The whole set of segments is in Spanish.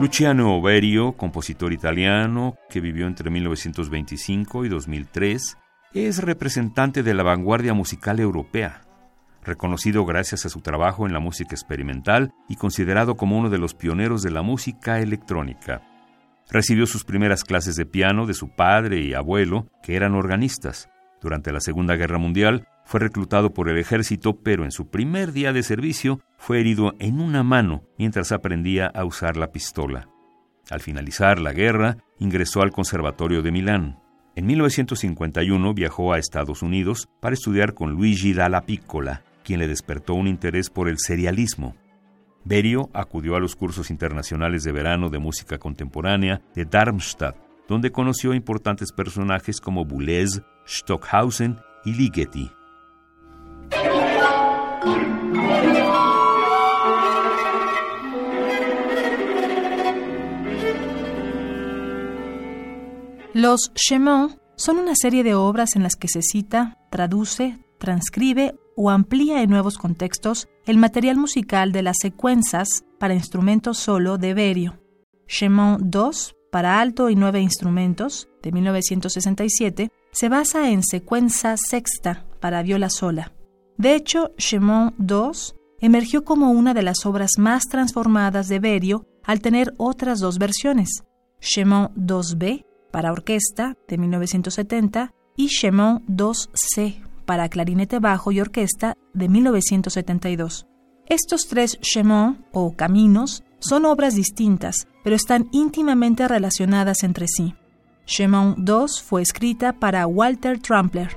Luciano Oberio, compositor italiano que vivió entre 1925 y 2003, es representante de la vanguardia musical europea, reconocido gracias a su trabajo en la música experimental y considerado como uno de los pioneros de la música electrónica. Recibió sus primeras clases de piano de su padre y abuelo, que eran organistas. Durante la Segunda Guerra Mundial fue reclutado por el ejército, pero en su primer día de servicio fue herido en una mano mientras aprendía a usar la pistola. Al finalizar la guerra, ingresó al Conservatorio de Milán. En 1951 viajó a Estados Unidos para estudiar con Luigi Dalla Piccola, quien le despertó un interés por el serialismo. Berio acudió a los cursos internacionales de verano de música contemporánea de Darmstadt, donde conoció importantes personajes como Boulez, Stockhausen y Ligeti. Los Chemons son una serie de obras en las que se cita, traduce, transcribe o amplía en nuevos contextos el material musical de las secuencias para instrumentos solo de Berio. Chemont 2 para alto y nueve instrumentos, de 1967, se basa en secuencia sexta para viola sola. De hecho, Chemont II emergió como una de las obras más transformadas de Berio al tener otras dos versiones, Chemont 2B para orquesta de 1970 y Chemont 2C para clarinete bajo y orquesta de 1972. Estos tres Chemont o caminos son obras distintas, pero están íntimamente relacionadas entre sí. Chemont 2 fue escrita para Walter Trampler.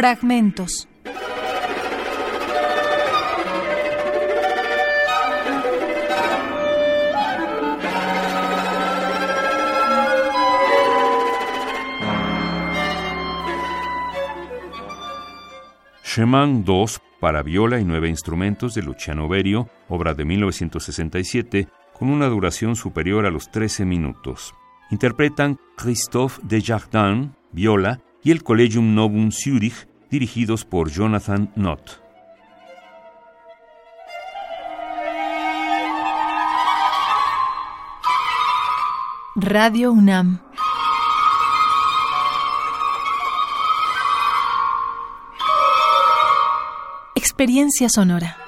Fragmentos. 2 para viola y nueve instrumentos de Luciano Berio, obra de 1967, con una duración superior a los 13 minutos. Interpretan Christophe Desjardins, viola, y el Collegium Novum Zürich, dirigidos por Jonathan Nott. Radio UNAM Experiencia sonora.